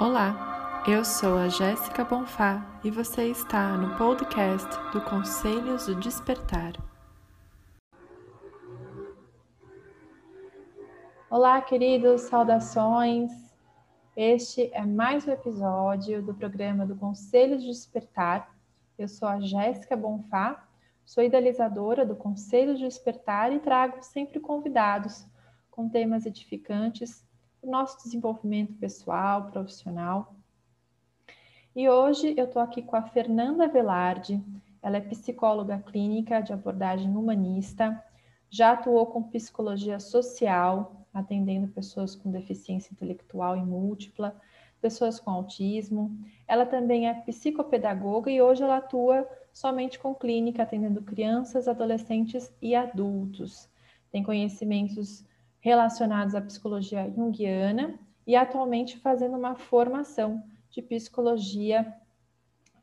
Olá, eu sou a Jéssica Bonfá e você está no podcast do Conselhos do Despertar. Olá, queridos, saudações. Este é mais um episódio do programa do Conselhos do Despertar. Eu sou a Jéssica Bonfá, sou idealizadora do Conselhos do Despertar e trago sempre convidados com temas edificantes o nosso desenvolvimento pessoal, profissional. E hoje eu estou aqui com a Fernanda Velarde, ela é psicóloga clínica de abordagem humanista, já atuou com psicologia social, atendendo pessoas com deficiência intelectual e múltipla, pessoas com autismo. Ela também é psicopedagoga e hoje ela atua somente com clínica, atendendo crianças, adolescentes e adultos. Tem conhecimentos relacionados à psicologia junguiana e atualmente fazendo uma formação de psicologia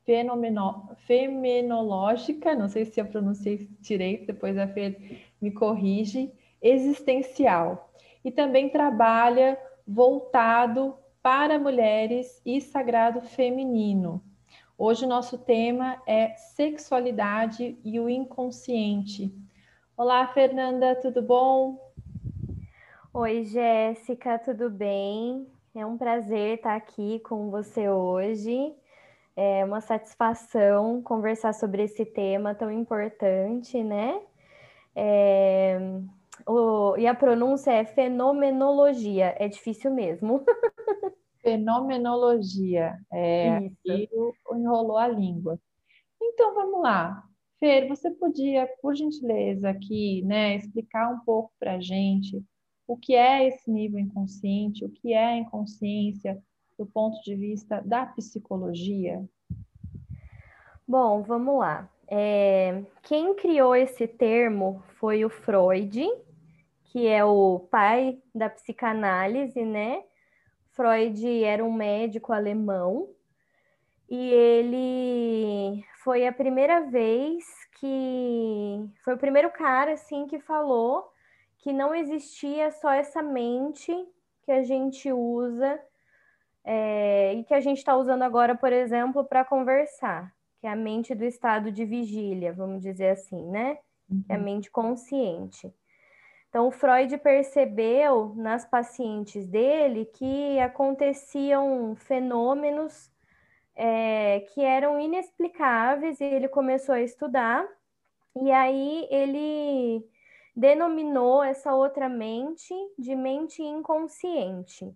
fenomeno, femenológica, não sei se eu pronunciei direito, depois a Fê me corrige, existencial. E também trabalha voltado para mulheres e sagrado feminino. Hoje o nosso tema é sexualidade e o inconsciente. Olá, Fernanda, tudo bom? Oi, Jéssica, tudo bem? É um prazer estar aqui com você hoje. É uma satisfação conversar sobre esse tema tão importante, né? É... O... E a pronúncia é fenomenologia, é difícil mesmo. Fenomenologia, é, Isso. enrolou a língua. Então vamos lá. Fer, você podia, por gentileza, aqui, né, explicar um pouco para a gente o que é esse nível inconsciente, o que é a inconsciência do ponto de vista da psicologia? Bom, vamos lá. É, quem criou esse termo foi o Freud, que é o pai da psicanálise, né? Freud era um médico alemão e ele foi a primeira vez que foi o primeiro cara assim que falou que não existia só essa mente que a gente usa é, e que a gente está usando agora, por exemplo, para conversar, que é a mente do estado de vigília, vamos dizer assim, né? Uhum. É a mente consciente. Então, o Freud percebeu nas pacientes dele que aconteciam fenômenos é, que eram inexplicáveis e ele começou a estudar. E aí ele denominou essa outra mente de mente inconsciente.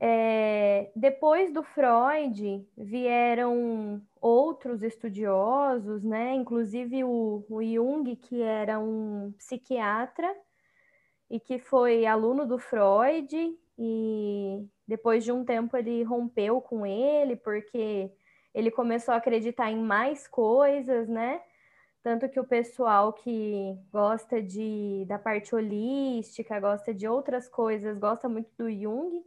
É, depois do Freud, vieram outros estudiosos, né? inclusive o, o Jung, que era um psiquiatra e que foi aluno do Freud, e depois de um tempo ele rompeu com ele, porque ele começou a acreditar em mais coisas, né? Tanto que o pessoal que gosta de, da parte holística, gosta de outras coisas, gosta muito do Jung,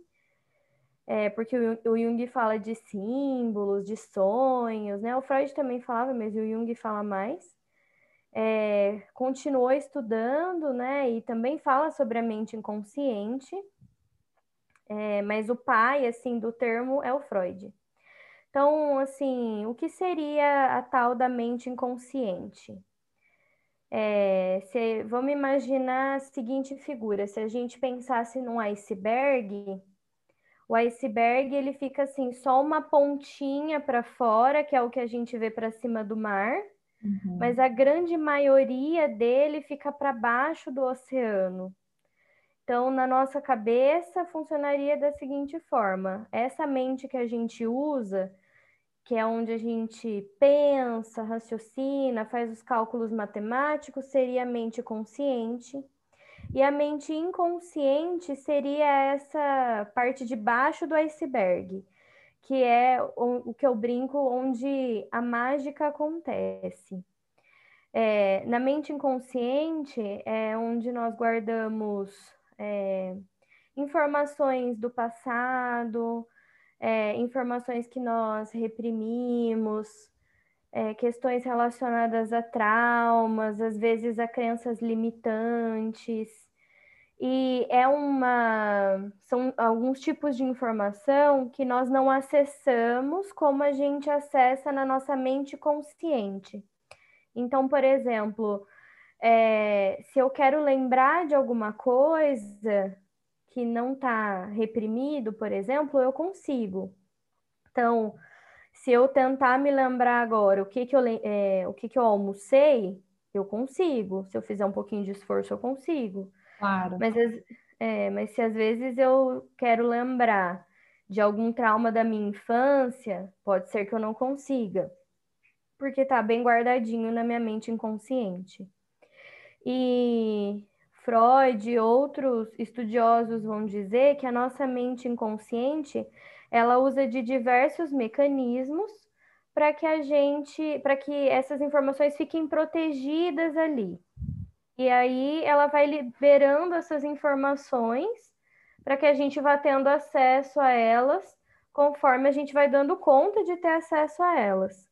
é, porque o, o Jung fala de símbolos, de sonhos, né? O Freud também falava, mas o Jung fala mais. É, continuou estudando, né? E também fala sobre a mente inconsciente. É, mas o pai, assim, do termo é o Freud. Então, assim, o que seria a tal da mente inconsciente? É, se, vamos imaginar a seguinte figura: se a gente pensasse num iceberg, o iceberg ele fica assim, só uma pontinha para fora, que é o que a gente vê para cima do mar, uhum. mas a grande maioria dele fica para baixo do oceano. Então, na nossa cabeça, funcionaria da seguinte forma: essa mente que a gente usa, que é onde a gente pensa, raciocina, faz os cálculos matemáticos, seria a mente consciente. E a mente inconsciente seria essa parte de baixo do iceberg, que é o, que eu brinco onde a mágica acontece. É, na mente inconsciente é onde nós guardamos é, informações do passado, é, informações que nós reprimimos, é, questões relacionadas a traumas, às vezes a crenças limitantes. E é uma são alguns tipos de informação que nós não acessamos como a gente acessa na nossa mente consciente. Então, por exemplo, é, se eu quero lembrar de alguma coisa que não está reprimido, por exemplo, eu consigo. Então, se eu tentar me lembrar agora o que, que, eu, é, o que, que eu almocei, eu consigo. Se eu fizer um pouquinho de esforço, eu consigo. Claro. Mas, é, mas se às vezes eu quero lembrar de algum trauma da minha infância, pode ser que eu não consiga, porque está bem guardadinho na minha mente inconsciente. E Freud e outros estudiosos vão dizer que a nossa mente inconsciente ela usa de diversos mecanismos para que a gente, para que essas informações fiquem protegidas ali. E aí ela vai liberando essas informações para que a gente vá tendo acesso a elas conforme a gente vai dando conta de ter acesso a elas.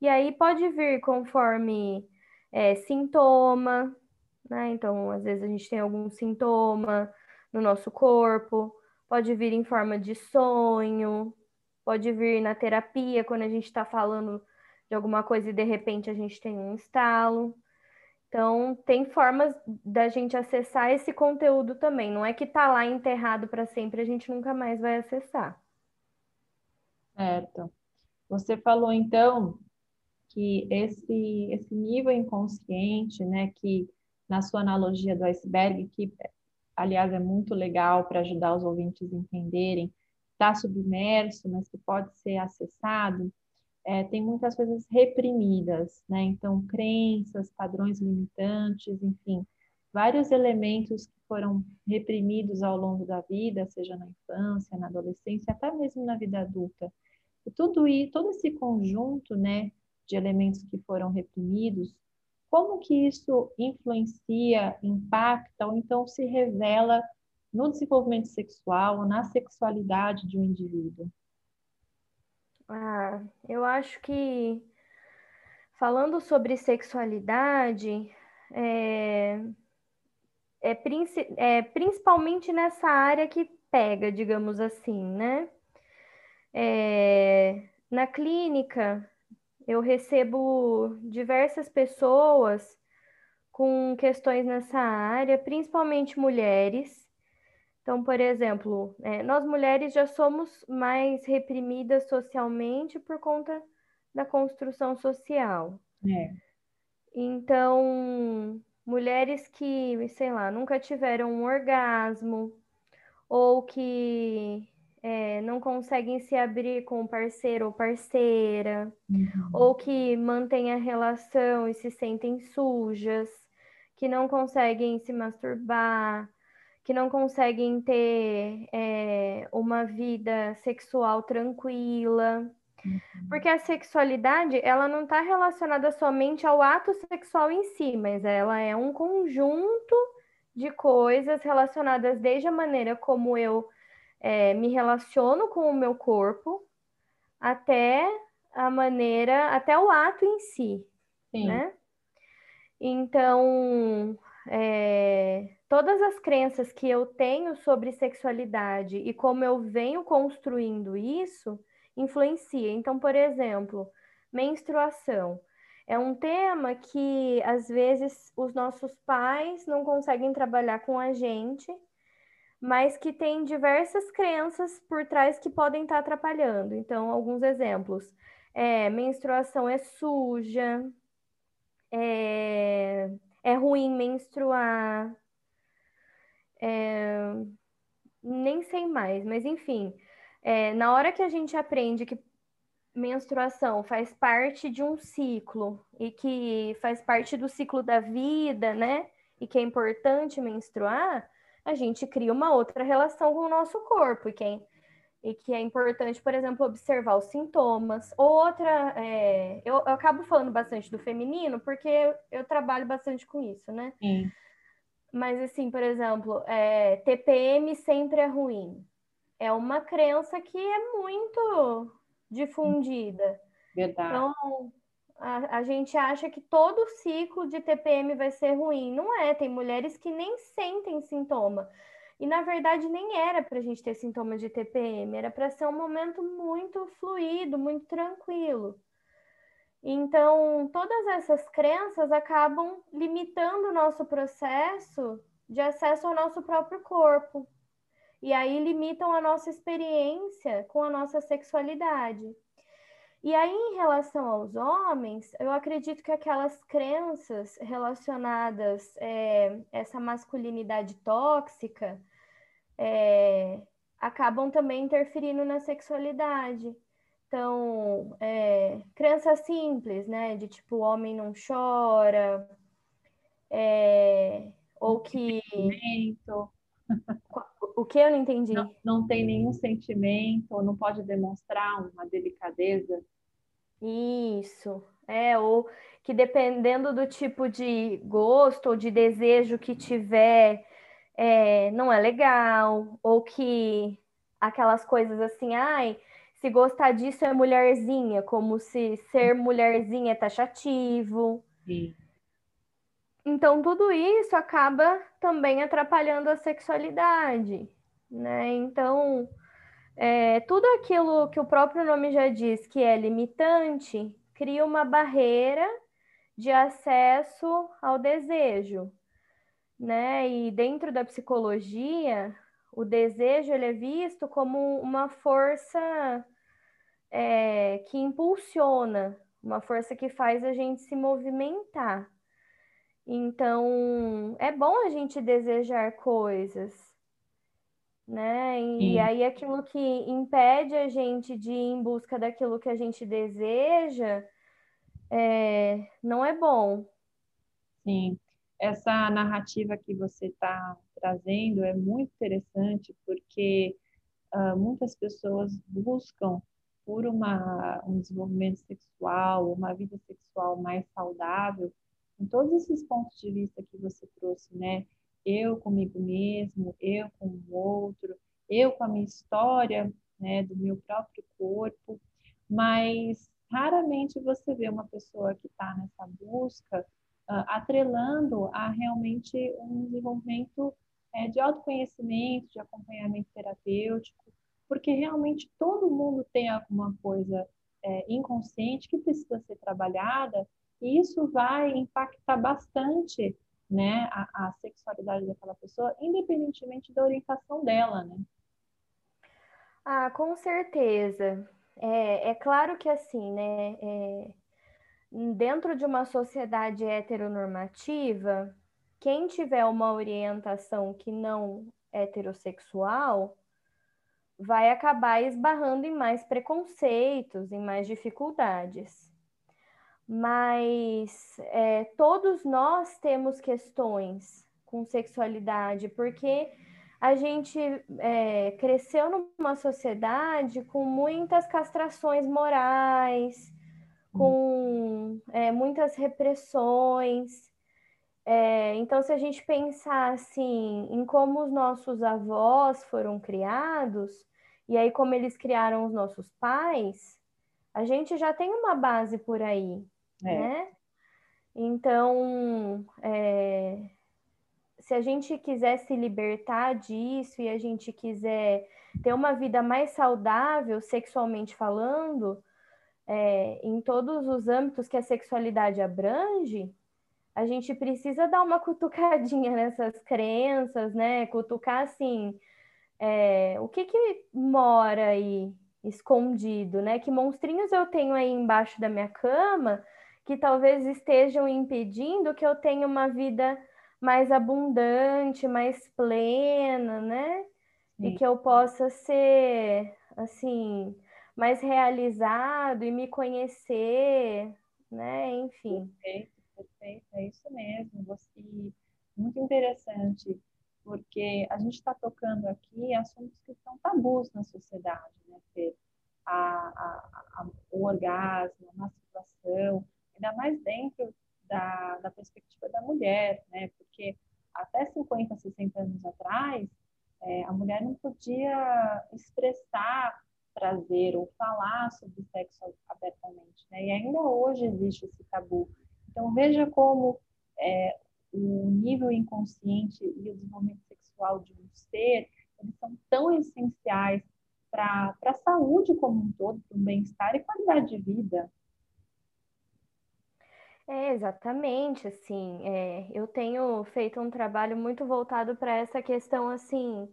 E aí pode vir conforme é, sintoma, né? Então, às vezes a gente tem algum sintoma no nosso corpo, pode vir em forma de sonho, pode vir na terapia, quando a gente está falando de alguma coisa e de repente a gente tem um estalo. Então, tem formas da gente acessar esse conteúdo também. Não é que está lá enterrado para sempre, a gente nunca mais vai acessar. Certo. Você falou então que esse, esse nível inconsciente, né, que na sua analogia do iceberg, que aliás, é muito legal para ajudar os ouvintes a entenderem, está submerso, mas que pode ser acessado, é, tem muitas coisas reprimidas, né? Então, crenças, padrões limitantes, enfim, vários elementos que foram reprimidos ao longo da vida, seja na infância, na adolescência, até mesmo na vida adulta. E tudo isso, todo esse conjunto, né, de elementos que foram reprimidos, como que isso influencia, impacta ou então se revela no desenvolvimento sexual na sexualidade de um indivíduo? Ah, eu acho que falando sobre sexualidade, é, é, é, principalmente nessa área que pega, digamos assim, né? É, na clínica, eu recebo diversas pessoas com questões nessa área, principalmente mulheres. Então, por exemplo, é, nós mulheres já somos mais reprimidas socialmente por conta da construção social. É. Então, mulheres que, sei lá, nunca tiveram um orgasmo ou que é, não conseguem se abrir com o parceiro ou parceira, uhum. ou que mantêm a relação e se sentem sujas, que não conseguem se masturbar, que não conseguem ter é, uma vida sexual tranquila. Uhum. Porque a sexualidade, ela não está relacionada somente ao ato sexual em si, mas ela é um conjunto de coisas relacionadas desde a maneira como eu é, me relaciono com o meu corpo até a maneira, até o ato em si, Sim. né? Então, é, todas as crenças que eu tenho sobre sexualidade e como eu venho construindo isso influencia. Então, por exemplo, menstruação é um tema que às vezes os nossos pais não conseguem trabalhar com a gente mas que tem diversas crenças por trás que podem estar atrapalhando. Então, alguns exemplos: é, menstruação é suja, é, é ruim menstruar, é, nem sei mais, mas enfim, é, na hora que a gente aprende que menstruação faz parte de um ciclo e que faz parte do ciclo da vida, né? E que é importante menstruar, a gente cria uma outra relação com o nosso corpo e quem e que é importante, por exemplo, observar os sintomas. Outra, é, eu, eu, acabo falando bastante do feminino porque eu, eu trabalho bastante com isso, né? Sim. Mas assim, por exemplo, é, TPM sempre é ruim. É uma crença que é muito difundida. Verdade. Então, a, a, gente acha que todo ciclo de TPM vai ser ruim. Não é, tem mulheres que nem sentem sintoma. E na verdade nem era para a gente ter sintomas de TPM, era para ser um momento muito fluido, muito tranquilo. Então, todas essas crenças acabam limitando o nosso processo de acesso ao nosso próprio corpo. E aí limitam a nossa experiência com a nossa sexualidade. E aí, em relação aos homens, eu acredito que aquelas crenças relacionadas é, essa masculinidade tóxica é, acabam também interferindo na sexualidade. Então, é, crença simples, né? De tipo, o homem não chora, é, ou que. O que eu não entendi? Não, não tem nenhum sentimento, não pode demonstrar uma delicadeza. Isso, é, ou que dependendo do tipo de gosto ou de desejo que tiver, é, não é legal, ou que aquelas coisas assim, ai, se gostar disso é mulherzinha, como se ser mulherzinha é taxativo. Sim. Então, tudo isso acaba também atrapalhando a sexualidade, né? Então, é, tudo aquilo que o próprio nome já diz que é limitante cria uma barreira de acesso ao desejo, né? E dentro da psicologia, o desejo ele é visto como uma força é, que impulsiona, uma força que faz a gente se movimentar. Então, é bom a gente desejar coisas, né? E aí aquilo que impede a gente de ir em busca daquilo que a gente deseja é, não é bom. Sim, essa narrativa que você está trazendo é muito interessante porque uh, muitas pessoas buscam por uma, um desenvolvimento sexual, uma vida sexual mais saudável, em todos esses pontos de vista que você trouxe, né? Eu comigo mesmo, eu com o outro, eu com a minha história, né, do meu próprio corpo, mas raramente você vê uma pessoa que está nessa busca uh, atrelando a realmente um desenvolvimento é, de autoconhecimento, de acompanhamento terapêutico, porque realmente todo mundo tem alguma coisa é, inconsciente que precisa ser trabalhada e isso vai impactar bastante né, a, a, sexualidade daquela pessoa, independentemente da orientação dela, né? Ah, com certeza. É, é claro que assim, né? É, dentro de uma sociedade heteronormativa, quem tiver uma orientação que não heterossexual vai acabar esbarrando em mais preconceitos, em mais dificuldades mas é, todos nós temos questões com sexualidade, porque a gente é, cresceu numa sociedade com muitas castrações morais, com é, muitas repressões. É, então, se a gente pensar assim em como os nossos avós foram criados, e aí como eles criaram os nossos pais, a gente já tem uma base por aí é. né? Então, é, se a gente quiser se libertar disso e a gente quiser ter uma vida mais saudável, sexualmente falando, é, em todos os âmbitos que a sexualidade abrange, a gente precisa dar uma cutucadinha nessas crenças, né? Cutucar assim, é, o que que mora aí escondido, né? Que monstrinhos eu tenho aí embaixo da minha cama que talvez estejam impedindo que eu tenha uma vida mais abundante, mais plena, né? Sim. E que eu possa ser, assim, mais realizado e me conhecer, né? Enfim. Perfeito, perfeito, é isso mesmo. Você, muito interessante, porque a gente está tocando aqui assuntos que são tabus na sociedade, né? A, a, a, o orgasmo, a masturbação, ainda mais dentro da, da perspectiva da mulher, né? Porque até 50, 60 anos atrás, é, a mulher não podia expressar prazer ou falar sobre sexo abertamente, né? E ainda hoje existe esse tabu. Então veja como é, o nível inconsciente e o desenvolvimento sexual de um ser, eles são tão essenciais para a saúde como um todo, para o bem-estar e qualidade de vida. É, exatamente, assim, é, eu tenho feito um trabalho muito voltado para essa questão, assim,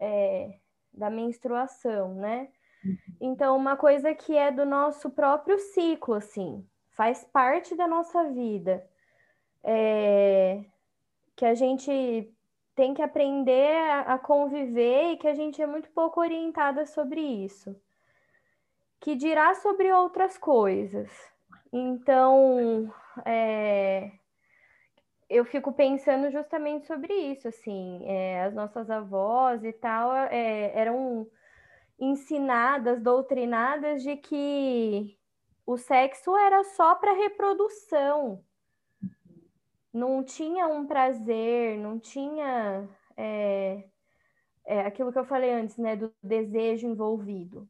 é, da menstruação, né? Uhum. Então, uma coisa que é do nosso próprio ciclo, assim, faz parte da nossa vida, é, que a gente tem que aprender a, a conviver e que a gente é muito pouco orientada sobre isso. Que dirá sobre outras coisas. Então, é, eu fico pensando justamente sobre isso, assim, é, as nossas avós e tal é, eram ensinadas, doutrinadas de que o sexo era só para reprodução, não tinha um prazer, não tinha é, é, aquilo que eu falei antes, né, do desejo envolvido.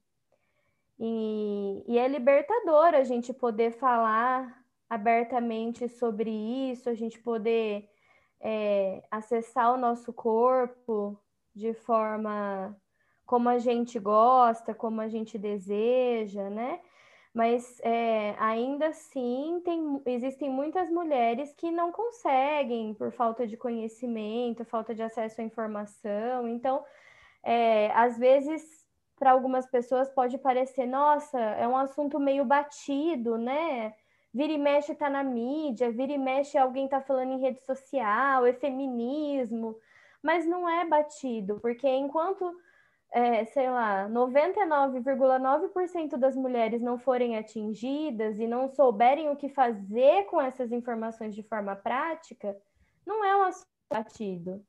E, e é libertador a gente poder falar abertamente sobre isso, a gente poder é, acessar o nosso corpo de forma como a gente gosta, como a gente deseja, né? mas é, ainda assim tem, existem muitas mulheres que não conseguem por falta de conhecimento, falta de acesso à informação. Então, é, às vezes, para algumas pessoas pode parecer, nossa, é um assunto meio batido, né? Vira e mexe está na mídia, vira e mexe alguém está falando em rede social, é feminismo, mas não é batido, porque enquanto é, sei lá, 99,9% das mulheres não forem atingidas e não souberem o que fazer com essas informações de forma prática, não é um assunto batido.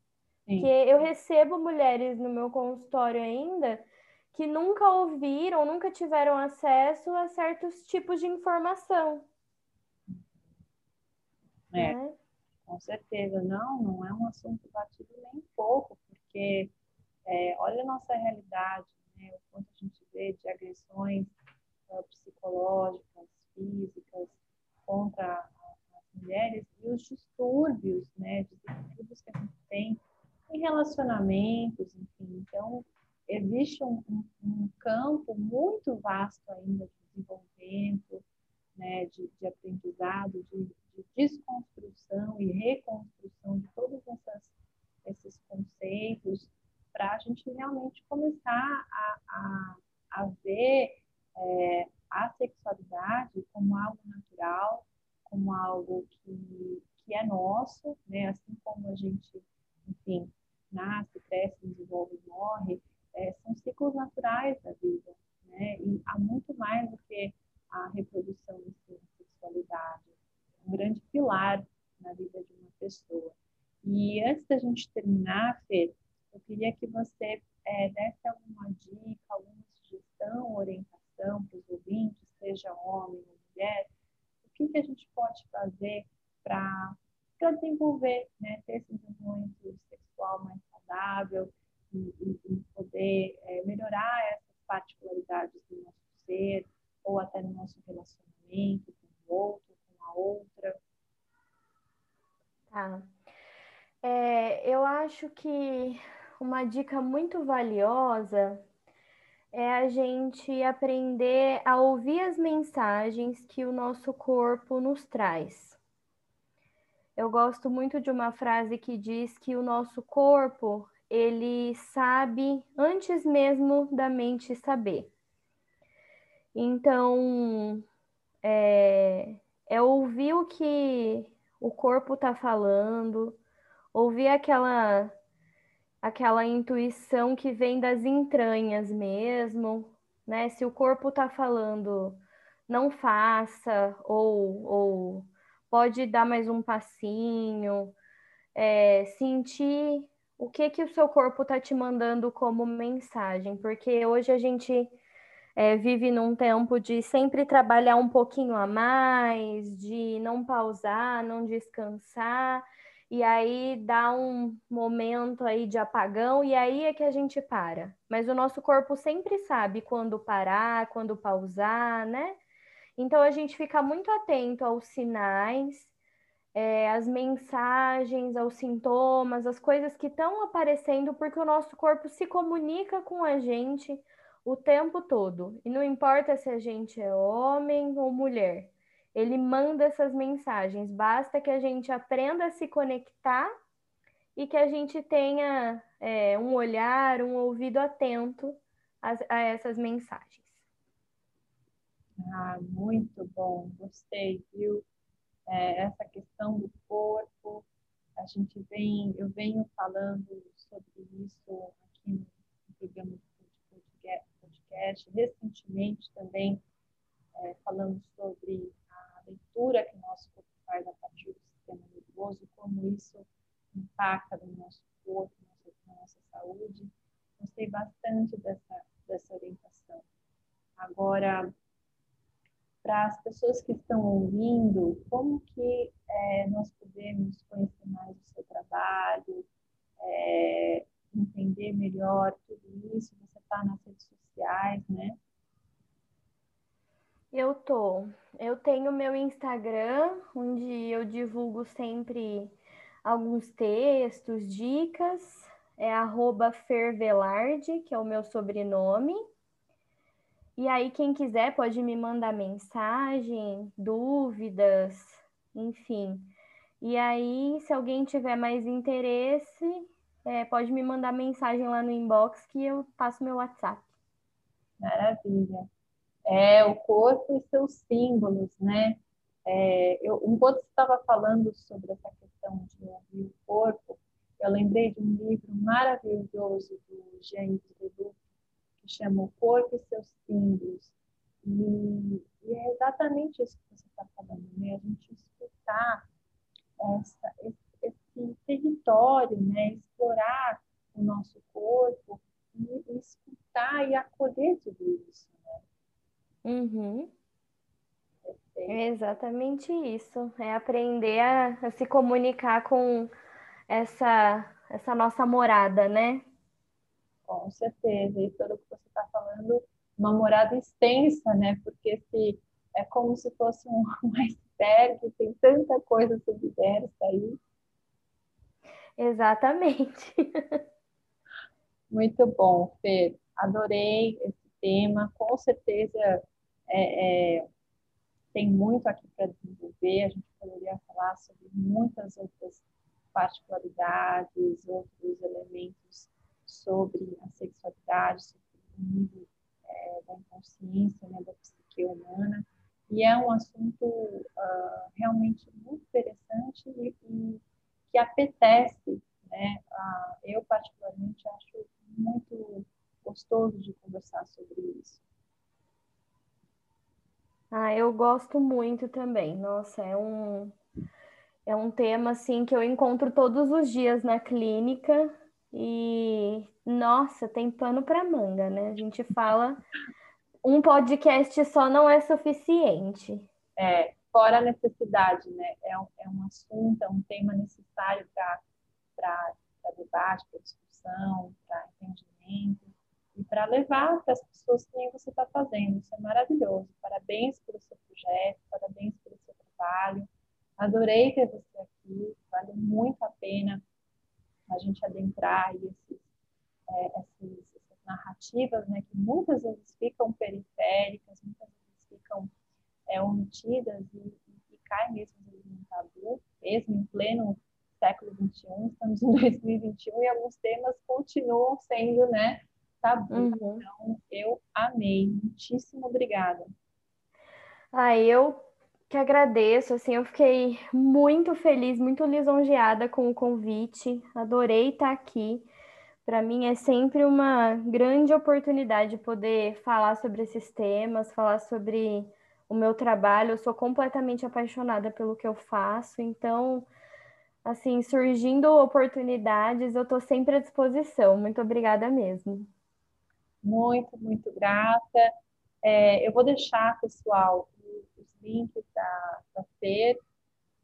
Porque eu recebo mulheres no meu consultório ainda que nunca ouviram, nunca tiveram acesso a certos tipos de informação. É, né? com certeza. Não, não é um assunto batido nem um pouco, porque é, olha a nossa realidade, né? o quanto a gente vê de agressões uh, psicológicas, físicas contra as mulheres e os distúrbios, né, distúrbios que a gente tem em relacionamentos, enfim. Então, existe um, um, um campo muito vasto ainda de desenvolvimento, né, de, de aprendizado, de, de, desconstrução e reconstrução de todos essas, esses conceitos para a gente realmente começar a, a, a ver é, a sexualidade como algo natural, como algo que, que é nosso, né? assim como a gente, enfim, nasce, cresce, desenvolve morre, é, são ciclos naturais da vida. Né? E há muito mais do que a reprodução si, a sexualidade. Um grande pilar na vida de uma pessoa. E antes da gente terminar, Fê, eu queria que você é, desse alguma dica, alguma sugestão, orientação para os ouvintes, seja homem ou mulher, o que, que a gente pode fazer para desenvolver, né, ter esse desenvolvimento sexual mais saudável e, e, e poder é, melhorar essas particularidades do nosso ser ou até no nosso relacionamento com o outro, com a outra. Tá. É, eu acho que uma dica muito valiosa é a gente aprender a ouvir as mensagens que o nosso corpo nos traz. Eu gosto muito de uma frase que diz que o nosso corpo, ele sabe antes mesmo da mente saber. Então, é, é ouvir o que o corpo está falando, ouvir aquela aquela intuição que vem das entranhas mesmo, né? Se o corpo está falando não faça, ou, ou pode dar mais um passinho, é, sentir o que que o seu corpo está te mandando como mensagem, porque hoje a gente é, vive num tempo de sempre trabalhar um pouquinho a mais, de não pausar, não descansar, e aí dá um momento aí de apagão e aí é que a gente para. Mas o nosso corpo sempre sabe quando parar, quando pausar, né? Então a gente fica muito atento aos sinais, é, às mensagens, aos sintomas, às coisas que estão aparecendo, porque o nosso corpo se comunica com a gente o tempo todo. E não importa se a gente é homem ou mulher ele manda essas mensagens. Basta que a gente aprenda a se conectar e que a gente tenha é, um olhar, um ouvido atento a, a essas mensagens. Ah, muito bom, gostei, viu? É, essa questão do corpo, a gente vem, eu venho falando sobre isso aqui no programa de podcast, recentemente também é, falando sobre leitura que o nosso corpo faz a partir do sistema nervoso, como isso impacta no nosso corpo, na nossa saúde. Gostei bastante dessa, dessa orientação. Agora, para as pessoas que estão ouvindo, como que é, nós podemos conhecer mais o seu trabalho, é, entender melhor tudo isso? Você está nas redes sociais, né? Eu tô. Eu tenho meu Instagram, onde eu divulgo sempre alguns textos, dicas. É arroba Fervelarde, que é o meu sobrenome. E aí, quem quiser pode me mandar mensagem, dúvidas, enfim. E aí, se alguém tiver mais interesse, é, pode me mandar mensagem lá no inbox que eu passo meu WhatsApp. Maravilha é o corpo e seus símbolos, né? É, eu, enquanto você estava falando sobre essa questão de ouvir o corpo, eu lembrei de um livro maravilhoso do Jean Leduc, que chama O Corpo e Seus Símbolos. E, e é exatamente isso que você está falando, né? A gente escutar essa, esse, esse, território, né? Explorar o nosso corpo e, e escutar e acolher tudo isso. Uhum. É exatamente isso. É aprender a, a, se comunicar com essa, essa nossa morada, né? Com certeza. E pelo que você está falando, uma morada extensa, né? Porque se é como se fosse um, um iceberg, tem tanta coisa submersa aí. Exatamente. Muito bom, Fer. Adorei esse tema. Com certeza é, é, tem muito aqui para desenvolver, a gente poderia falar sobre muitas outras particularidades, outros elementos sobre a sexualidade, sobre o nível é, da inconsciência, né, da psique humana, e é um assunto uh, realmente muito interessante e, e que apetece, né? Eu particularmente acho muito gostoso de conversar sobre isso. Ah, eu gosto muito também. Nossa, é um é um tema assim que eu encontro todos os dias na clínica e nossa, tem pano para manga, né? A gente fala um podcast só não é suficiente. É, fora a necessidade, né? É um, é um assunto, é um tema necessário para debate, para discussão, para entendimento e para levar para as pessoas que você está fazendo. Isso é maravilhoso. Parabéns pelo seu projeto, parabéns pelo seu trabalho. Adorei ter você aqui. Vale muito a pena a gente adentrar esses, é, esses, essas narrativas, né, que muitas vezes ficam periféricas, muitas vezes ficam é, omitidas e, e, e caem mesmo no tabu, mesmo em pleno século XXI, estamos em 2021 e alguns temas continuam sendo, né, tabu. Uhum. Então, eu amei. Muitíssimo obrigada. Ah, eu que agradeço, assim, eu fiquei muito feliz, muito lisonjeada com o convite. Adorei estar aqui. Para mim é sempre uma grande oportunidade poder falar sobre esses temas, falar sobre o meu trabalho. Eu sou completamente apaixonada pelo que eu faço, então, assim, surgindo oportunidades, eu estou sempre à disposição. Muito obrigada mesmo. Muito, muito grata. É, eu vou deixar, pessoal, os links da, da FER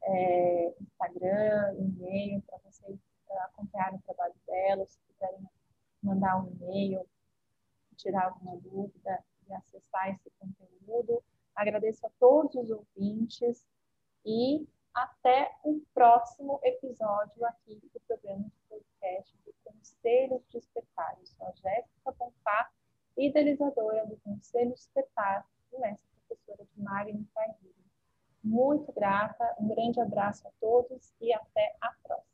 é, Instagram, e-mail, para vocês acompanharem o trabalho dela, se quiserem mandar um e-mail, tirar alguma dúvida e acessar esse conteúdo. Agradeço a todos os ouvintes e até o próximo episódio aqui do programa de podcast Conselhos de Espetáculo. Sou a Jéssica Bonfá, idealizadora do Conselho de Espetáculo e mestre professora de Magno Faguilha. Muito grata, um grande abraço a todos e até a próxima.